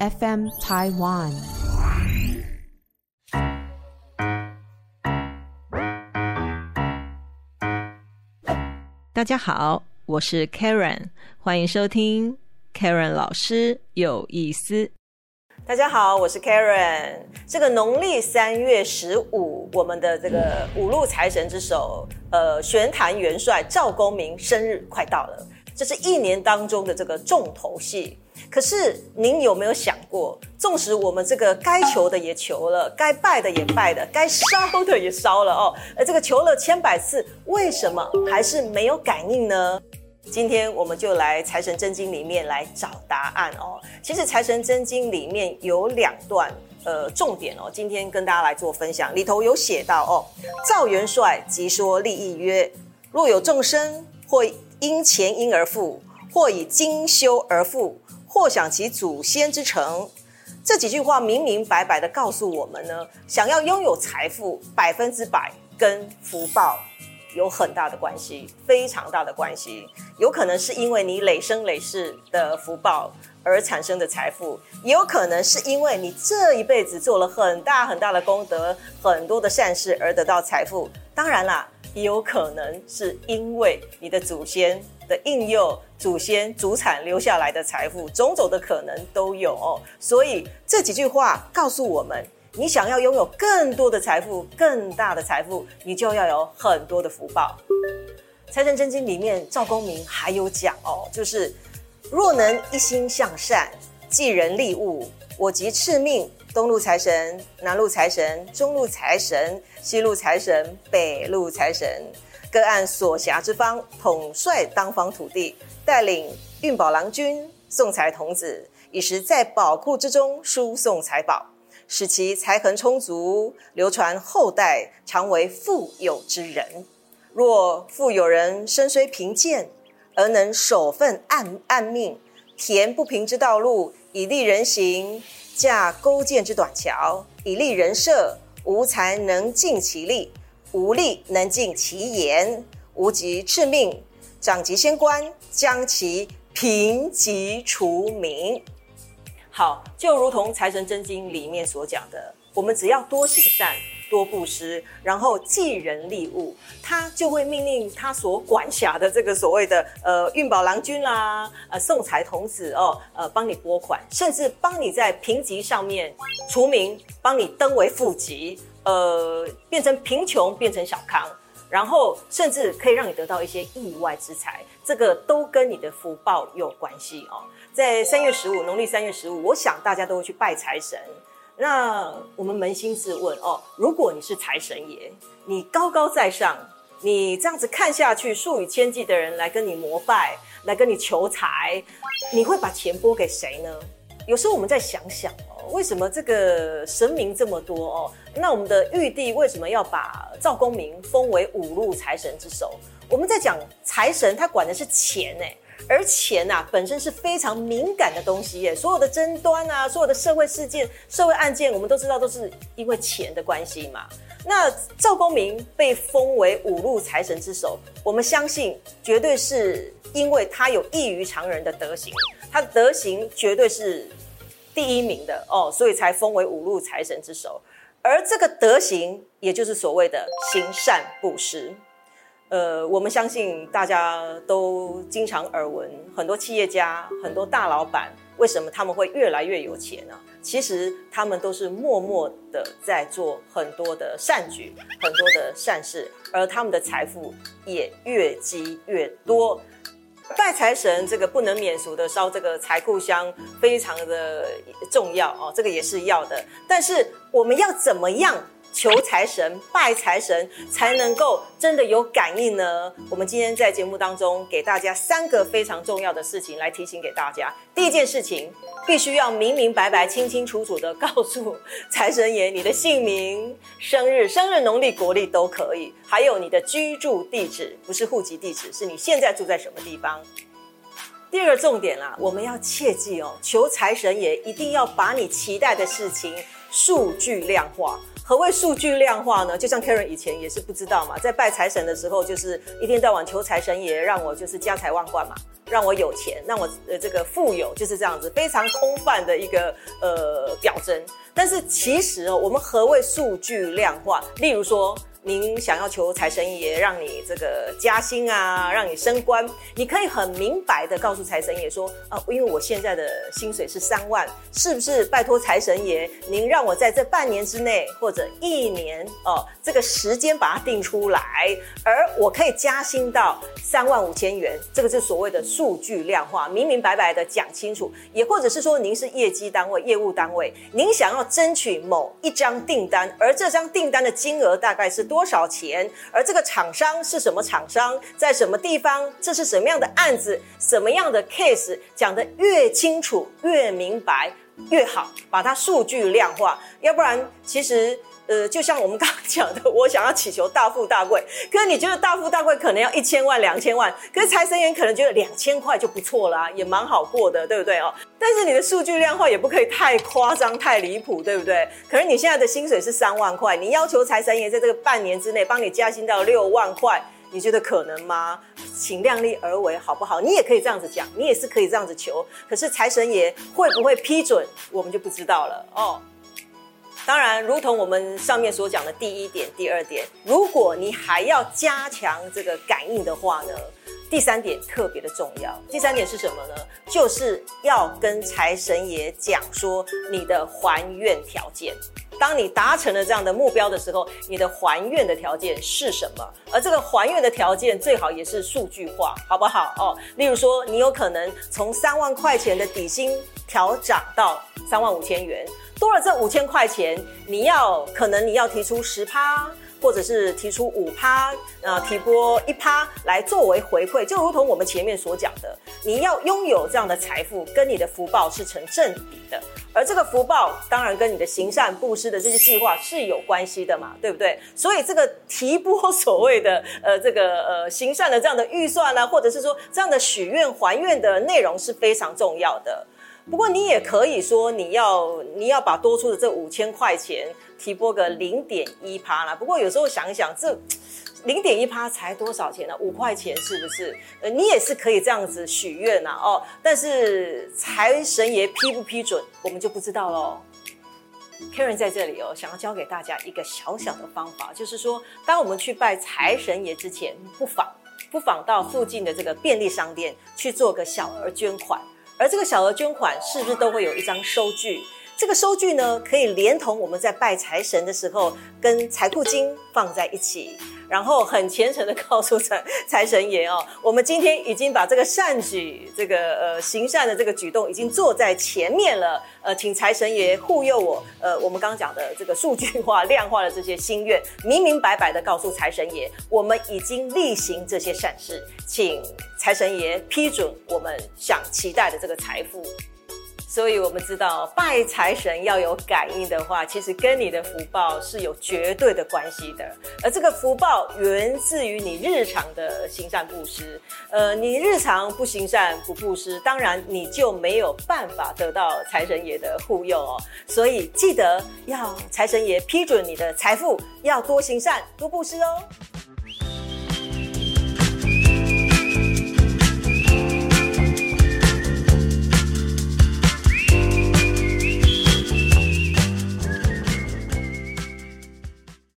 FM Taiwan。大家好，我是 Karen，欢迎收听 Karen 老师有意思。大家好，我是 Karen。这个农历三月十五，我们的这个五路财神之首，呃，玄坛元帅赵公明生日快到了，这是一年当中的这个重头戏。可是您有没有想过，纵使我们这个该求的也求了，该拜的也拜的，该烧的也烧了哦，而这个求了千百次，为什么还是没有感应呢？今天我们就来财神真经里面来找答案哦。其实财神真经里面有两段呃重点哦，今天跟大家来做分享。里头有写到哦，赵元帅即说立意曰：若有众生或因前因而富，或以精修而富，或想其祖先之成。这几句话明明白白的告诉我们呢，想要拥有财富，百分之百跟福报。有很大的关系，非常大的关系。有可能是因为你累生累世的福报而产生的财富，也有可能是因为你这一辈子做了很大很大的功德、很多的善事而得到财富。当然啦，也有可能是因为你的祖先的应用、祖先祖产留下来的财富，种种的可能都有。所以这几句话告诉我们。你想要拥有更多的财富、更大的财富，你就要有很多的福报。财神真经里面，赵公明还有讲哦，就是若能一心向善，济人利物，我即赐命东路财神、南路财神、中路财神、西路财神、北路财神，各按所辖之方，统帅当方土地，带领运宝郎君送财童子，以时在宝库之中输送财宝。使其财恒充足，流传后代，常为富有之人。若富有人身虽贫贱，而能守分按按命，填不平之道路，以利人行；架勾践之短桥，以立人设。无才能尽其力，无力能尽其言。无极敕命，长极仙官，将其贫瘠除名。好，就如同财神真经里面所讲的，我们只要多行善、多布施，然后济人利物，他就会命令他所管辖的这个所谓的呃运宝郎君啦、呃送财童子哦，呃帮你拨款，甚至帮你在评级上面除名，帮你登为富级，呃变成贫穷变成小康，然后甚至可以让你得到一些意外之财，这个都跟你的福报有关系哦。在三月十五，农历三月十五，我想大家都会去拜财神。那我们扪心自问哦，如果你是财神爷，你高高在上，你这样子看下去，数以千计的人来跟你膜拜，来跟你求财，你会把钱拨给谁呢？有时候我们再想想哦，为什么这个神明这么多哦？那我们的玉帝为什么要把赵公明封为五路财神之首？我们在讲财神，他管的是钱哎。而钱呐，本身是非常敏感的东西耶。所有的争端啊，所有的社会事件、社会案件，我们都知道都是因为钱的关系嘛。那赵公明被封为五路财神之首，我们相信绝对是因为他有异于常人的德行，他的德行绝对是第一名的哦，所以才封为五路财神之首。而这个德行，也就是所谓的行善布施。呃，我们相信大家都经常耳闻，很多企业家、很多大老板，为什么他们会越来越有钱呢？其实他们都是默默的在做很多的善举、很多的善事，而他们的财富也越积越多。拜财神这个不能免俗的烧这个财库香，非常的重要哦，这个也是要的。但是我们要怎么样？求财神、拜财神才能够真的有感应呢。我们今天在节目当中给大家三个非常重要的事情来提醒给大家。第一件事情，必须要明明白白、清清楚楚的告诉财神爷你的姓名、生日、生日农历、国历都可以，还有你的居住地址，不是户籍地址，是你现在住在什么地方。第二个重点啦，我们要切记哦，求财神爷一定要把你期待的事情数据量化。何谓数据量化呢？就像 Karen 以前也是不知道嘛，在拜财神的时候，就是一天到晚求财神爷，让我就是家财万贯嘛，让我有钱，让我呃这个富有，就是这样子，非常空泛的一个呃表征。但是其实哦，我们何谓数据量化？例如说。您想要求财神爷让你这个加薪啊，让你升官，你可以很明白的告诉财神爷说啊，因为我现在的薪水是三万，是不是拜托财神爷，您让我在这半年之内或者一年哦，这个时间把它定出来，而我可以加薪到三万五千元，这个是所谓的数据量化，明明白白的讲清楚，也或者是说您是业绩单位、业务单位，您想要争取某一张订单，而这张订单的金额大概是多。多少钱？而这个厂商是什么厂商？在什么地方？这是什么样的案子？什么样的 case？讲得越清楚、越明白越好，把它数据量化。要不然，其实。呃，就像我们刚刚讲的，我想要祈求大富大贵，可是你觉得大富大贵可能要一千万、两千万，可是财神爷可能觉得两千块就不错啦，也蛮好过的，对不对哦？但是你的数据量化也不可以太夸张、太离谱，对不对？可是你现在的薪水是三万块，你要求财神爷在这个半年之内帮你加薪到六万块，你觉得可能吗？请量力而为，好不好？你也可以这样子讲，你也是可以这样子求，可是财神爷会不会批准，我们就不知道了哦。当然，如同我们上面所讲的第一点、第二点，如果你还要加强这个感应的话呢，第三点特别的重要。第三点是什么呢？就是要跟财神爷讲说你的还愿条件。当你达成了这样的目标的时候，你的还愿的条件是什么？而这个还愿的条件最好也是数据化，好不好？哦，例如说，你有可能从三万块钱的底薪调涨到三万五千元。多了这五千块钱，你要可能你要提出十趴，或者是提出五趴，呃，提拨一趴来作为回馈，就如同我们前面所讲的，你要拥有这样的财富，跟你的福报是成正比的。而这个福报当然跟你的行善布施的这些计划是有关系的嘛，对不对？所以这个提拨所谓的呃这个呃行善的这样的预算呢，或者是说这样的许愿还愿的内容是非常重要的。不过你也可以说，你要你要把多出的这五千块钱提拨个零点一趴啦。不过有时候想一想，这零点一趴才多少钱呢？五块钱是不是？呃，你也是可以这样子许愿呐哦。但是财神爷批不批准，我们就不知道喽。Karen 在这里哦，想要教给大家一个小小的方法，就是说，当我们去拜财神爷之前，不妨不妨到附近的这个便利商店去做个小额捐款。而这个小额捐款是不是都会有一张收据？这个收据呢，可以连同我们在拜财神的时候，跟财库金放在一起。然后很虔诚的告诉财财神爷哦，我们今天已经把这个善举，这个呃行善的这个举动已经做在前面了。呃，请财神爷护佑我。呃，我们刚刚讲的这个数据化、量化的这些心愿，明明白白的告诉财神爷，我们已经例行这些善事，请财神爷批准我们想期待的这个财富。所以，我们知道拜财神要有感应的话，其实跟你的福报是有绝对的关系的。而这个福报源自于你日常的行善布施。呃，你日常不行善不布施，当然你就没有办法得到财神爷的护佑哦。所以，记得要财神爷批准你的财富，要多行善多布施哦。